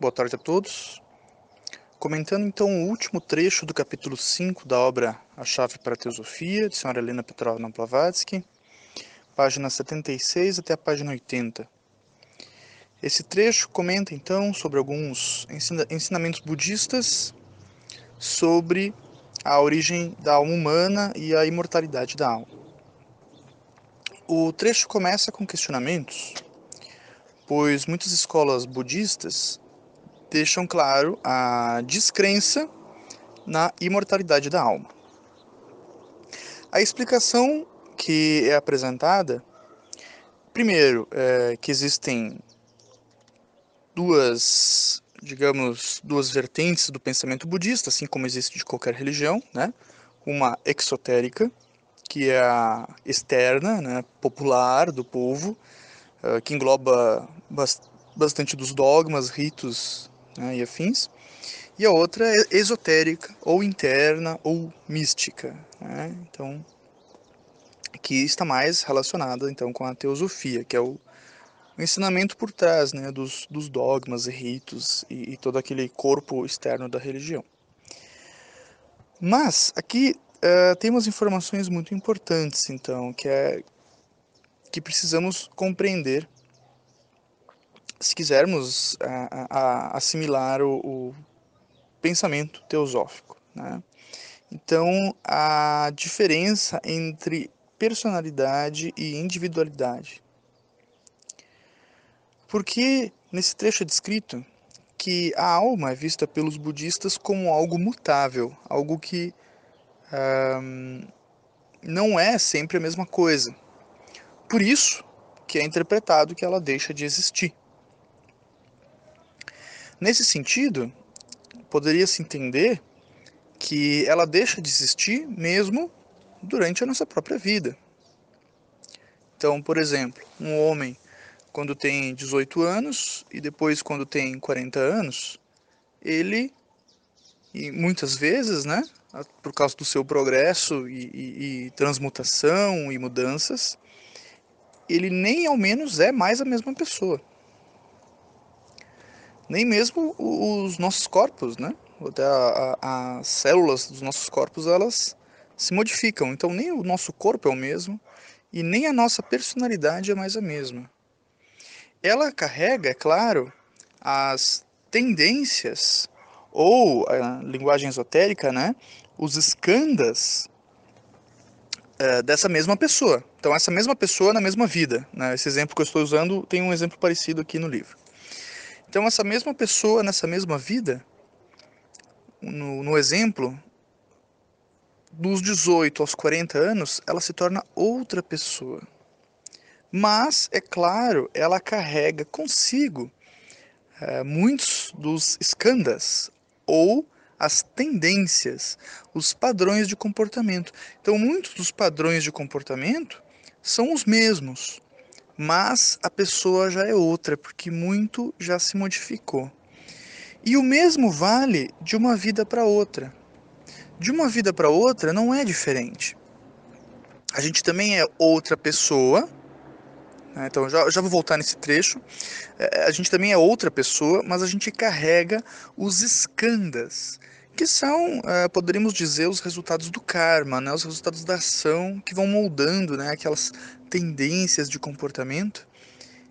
Boa tarde a todos. Comentando então o último trecho do capítulo 5 da obra A Chave para a Teosofia, de Sra. Helena Petrovna Blavatsky, página 76 até a página 80. Esse trecho comenta então sobre alguns ensinamentos budistas sobre a origem da alma humana e a imortalidade da alma. O trecho começa com questionamentos pois muitas escolas budistas deixam claro a descrença na imortalidade da alma. A explicação que é apresentada, primeiro, é que existem duas, digamos, duas vertentes do pensamento budista, assim como existe de qualquer religião, né? Uma exotérica, que é a externa, né, popular do povo, uh, que engloba bastante dos dogmas, ritos né, e afins. E a outra é esotérica, ou interna, ou mística. Né? Então, que está mais relacionada então com a teosofia, que é o, o ensinamento por trás né, dos, dos dogmas e ritos e, e todo aquele corpo externo da religião. Mas aqui uh, tem umas informações muito importantes, então, que é que precisamos compreender se quisermos a, a, assimilar o, o, pensamento teosófico. Né? Então, a diferença entre personalidade e individualidade. Porque nesse trecho é descrito que a alma é vista pelos budistas como algo mutável, algo que não é sempre a mesma coisa. Por isso que é interpretado que ela deixa de existir. Nesse sentido, poderia-se entender que ela deixa de existir mesmo durante a nossa própria vida. Então, por exemplo, um homem quando tem 18 anos e depois quando tem 40 anos, ele e muitas vezes, né, por causa do seu progresso e, e, e transmutação e mudanças, ele nem ao menos é mais a mesma pessoa nem mesmo os nossos corpos, né? Até as células dos nossos corpos elas se modificam. Então nem o nosso corpo é o mesmo e nem a nossa personalidade é mais a mesma. Ela carrega, é claro, as tendências ou a linguagem esotérica, né? Os escandas é, dessa mesma pessoa. Então essa mesma pessoa na mesma vida. Né? Esse exemplo que eu estou usando tem um exemplo parecido aqui no livro. Então, essa mesma pessoa, nessa mesma vida, no, no exemplo, dos 18 aos 40 anos, ela se torna outra pessoa. Mas, é claro, ela carrega consigo é, muitos dos escandas ou as tendências, os padrões de comportamento. Então, muitos dos padrões de comportamento são os mesmos mas a pessoa já é outra, porque muito já se modificou. E o mesmo vale de uma vida para outra. De uma vida para outra não é diferente. A gente também é outra pessoa, né? então já, já vou voltar nesse trecho. É, a gente também é outra pessoa, mas a gente carrega os escandas, que são, é, poderíamos dizer, os resultados do karma, né? os resultados da ação que vão moldando né? aquelas tendências de comportamento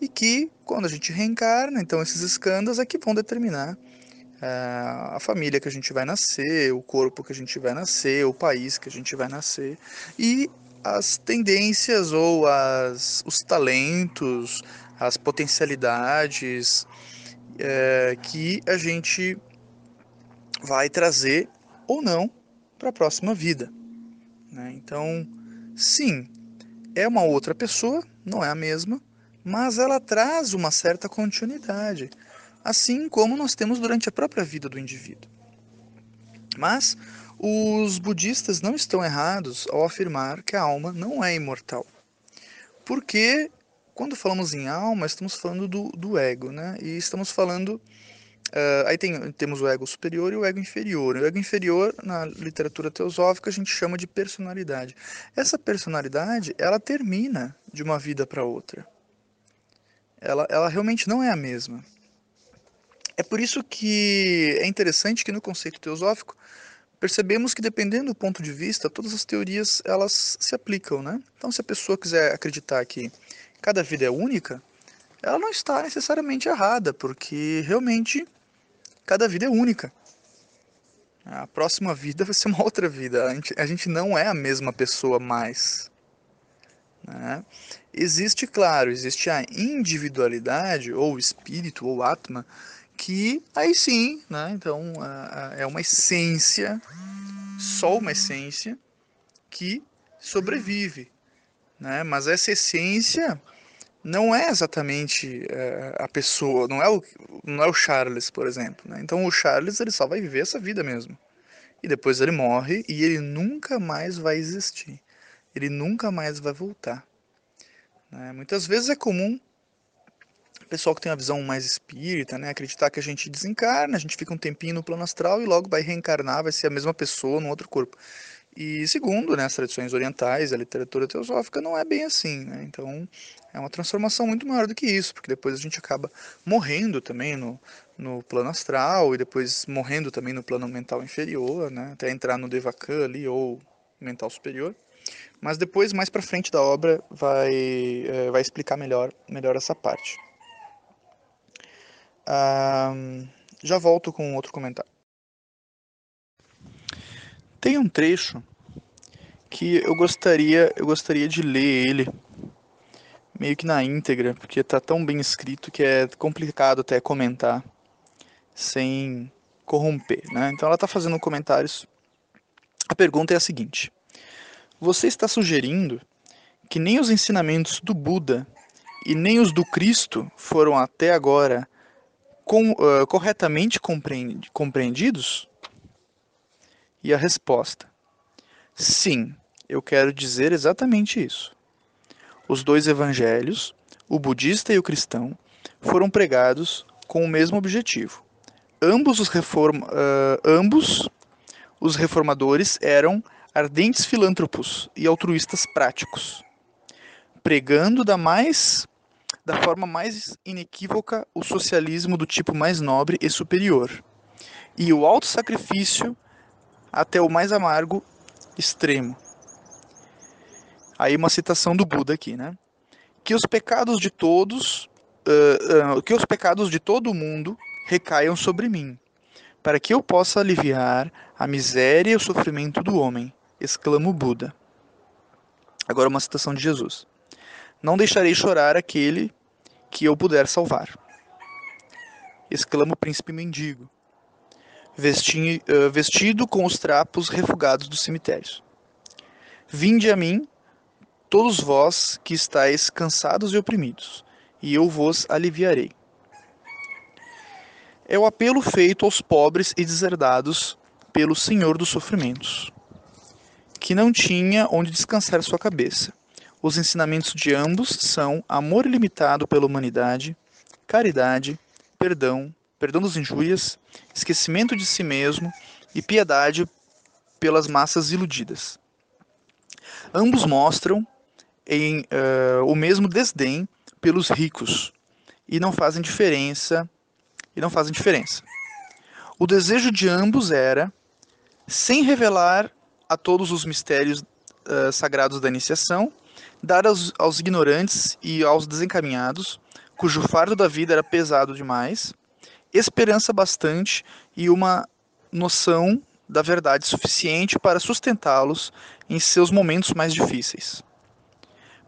e que, quando a gente reencarna, então esses escândalos é que vão determinar uh, a família que a gente vai nascer, o corpo que a gente vai nascer, o país que a gente vai nascer e as tendências ou as, os talentos, as potencialidades uh, que a gente vai trazer ou não para a próxima vida. Né? Então, sim, é uma outra pessoa, não é a mesma, mas ela traz uma certa continuidade, assim como nós temos durante a própria vida do indivíduo. Mas os budistas não estão errados ao afirmar que a alma não é imortal. Porque quando falamos em alma, estamos falando do, do ego, né? E estamos falando Uh, aí tem, temos o ego superior e o ego inferior. O ego inferior, na literatura teosófica, a gente chama de personalidade. Essa personalidade, ela termina de uma vida para outra. Ela, ela realmente não é a mesma. É por isso que é interessante que no conceito teosófico percebemos que dependendo do ponto de vista, todas as teorias elas se aplicam, né? Então, se a pessoa quiser acreditar que cada vida é única, ela não está necessariamente errada, porque realmente cada vida é única. A próxima vida vai ser uma outra vida. A gente, a gente não é a mesma pessoa mais. Né? Existe, claro, existe a individualidade, ou espírito, ou atma, que aí sim, né? Então é uma essência, só uma essência que sobrevive, né? Mas essa essência não é exatamente é, a pessoa, não é o, não é o Charles, por exemplo. Né? Então o Charles ele só vai viver essa vida mesmo. E depois ele morre e ele nunca mais vai existir. Ele nunca mais vai voltar. Né? Muitas vezes é comum pessoal que tem uma visão mais espírita, né, acreditar que a gente desencarna, a gente fica um tempinho no plano astral e logo vai reencarnar, vai ser a mesma pessoa num outro corpo. E segundo né, as tradições orientais, a literatura teosófica não é bem assim. Né? Então é uma transformação muito maior do que isso, porque depois a gente acaba morrendo também no, no plano astral e depois morrendo também no plano mental inferior, né? até entrar no Devakan ali ou mental superior. Mas depois, mais para frente da obra, vai, é, vai explicar melhor, melhor essa parte já volto com outro comentário. Tem um trecho que eu gostaria, eu gostaria de ler ele meio que na íntegra, porque está tão bem escrito que é complicado até comentar sem corromper, né? Então ela está fazendo comentários. A pergunta é a seguinte: Você está sugerindo que nem os ensinamentos do Buda e nem os do Cristo foram até agora com, uh, corretamente compreendidos? E a resposta: sim, eu quero dizer exatamente isso. Os dois evangelhos, o budista e o cristão, foram pregados com o mesmo objetivo. Ambos os, reform, uh, ambos os reformadores eram ardentes filântropos e altruístas práticos, pregando da mais da forma mais inequívoca o socialismo do tipo mais nobre e superior, e o alto sacrifício até o mais amargo extremo. Aí uma citação do Buda aqui, né? Que os pecados de todos, uh, uh, que os pecados de todo mundo recaiam sobre mim, para que eu possa aliviar a miséria e o sofrimento do homem, exclama o Buda. Agora uma citação de Jesus. Não deixarei chorar aquele que eu puder salvar. Exclama o príncipe mendigo, vestido com os trapos refugados dos cemitérios. Vinde a mim, todos vós que estáis cansados e oprimidos, e eu vos aliviarei. É o apelo feito aos pobres e deserdados pelo Senhor dos sofrimentos, que não tinha onde descansar sua cabeça os ensinamentos de ambos são amor ilimitado pela humanidade, caridade, perdão, perdão das injúrias, esquecimento de si mesmo e piedade pelas massas iludidas. Ambos mostram em, uh, o mesmo desdém pelos ricos e não fazem diferença e não fazem diferença. O desejo de ambos era, sem revelar a todos os mistérios uh, sagrados da iniciação, dar aos, aos ignorantes e aos desencaminhados, cujo fardo da vida era pesado demais, esperança bastante e uma noção da verdade suficiente para sustentá-los em seus momentos mais difíceis.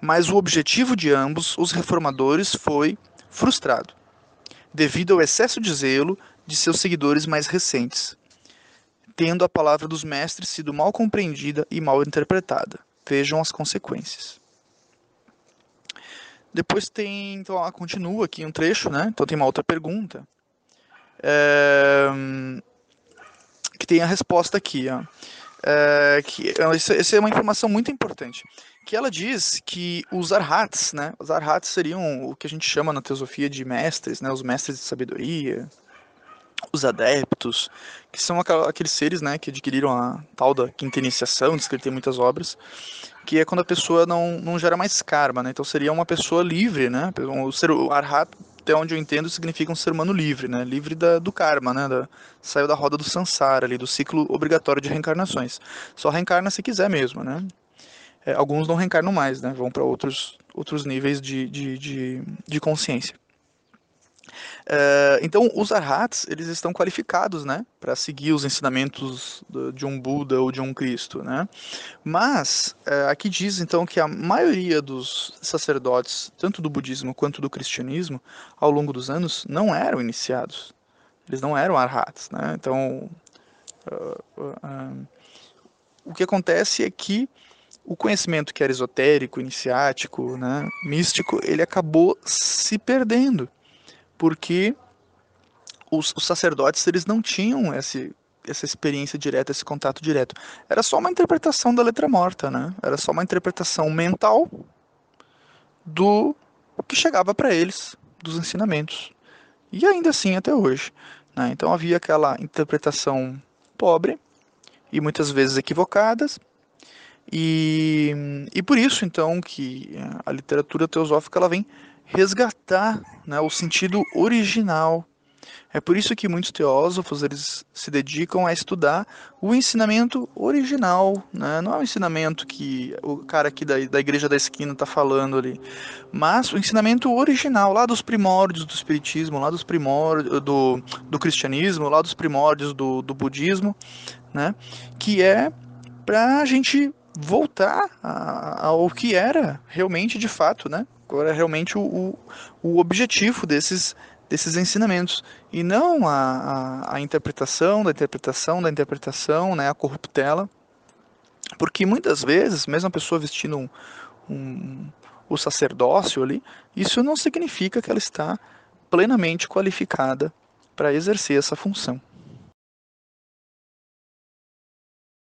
Mas o objetivo de ambos, os reformadores, foi frustrado, devido ao excesso de zelo de seus seguidores mais recentes, tendo a palavra dos mestres sido mal compreendida e mal interpretada. Vejam as consequências. Depois tem, então, continua aqui um trecho, né? Então tem uma outra pergunta. É, que tem a resposta aqui, ó. É, que, essa é uma informação muito importante. Que ela diz que os arhats, né? Os arhats seriam o que a gente chama na teosofia de mestres, né? Os mestres de sabedoria, os adeptos, que são aqueles seres né, que adquiriram a tal da quinta iniciação, descrita em muitas obras, que é quando a pessoa não, não gera mais karma, né? Então seria uma pessoa livre, né? O, ser, o arhat, até onde eu entendo, significa um ser humano livre, né? Livre da, do karma, né? Da, saiu da roda do sansara, ali, do ciclo obrigatório de reencarnações. Só reencarna se quiser mesmo, né? É, alguns não reencarnam mais, né? Vão para outros, outros níveis de, de, de, de consciência. Uh, então, os arhats, eles estão qualificados, né, para seguir os ensinamentos de um Buda ou de um Cristo, né? Mas, uh, aqui diz, então, que a maioria dos sacerdotes, tanto do budismo quanto do cristianismo, ao longo dos anos, não eram iniciados. Eles não eram arhats, né? Então, uh, o que acontece é que o conhecimento que era esotérico, iniciático, né, místico, ele acabou se perdendo porque os, os sacerdotes eles não tinham esse, essa experiência direta, esse contato direto. Era só uma interpretação da letra morta, né? Era só uma interpretação mental do que chegava para eles, dos ensinamentos. E ainda assim até hoje. Né? Então havia aquela interpretação pobre e muitas vezes equivocadas. E, e por isso então que a literatura teosófica ela vem resgatar né, o sentido original. É por isso que muitos teósofos eles se dedicam a estudar o ensinamento original, né? não é o ensinamento que o cara aqui da, da igreja da esquina está falando ali, mas o ensinamento original, lá dos primórdios do espiritismo, lá dos primórdios do, do cristianismo, lá dos primórdios do, do budismo, né? que é para a gente voltar ao que era realmente de fato, né? Qual era realmente o, o, o objetivo desses, desses ensinamentos e não a, a, a, interpretação da interpretação da interpretação, né, a corruptela, porque muitas vezes, mesmo a pessoa vestindo um, um, o sacerdócio ali, isso não significa que ela está plenamente qualificada para exercer essa função.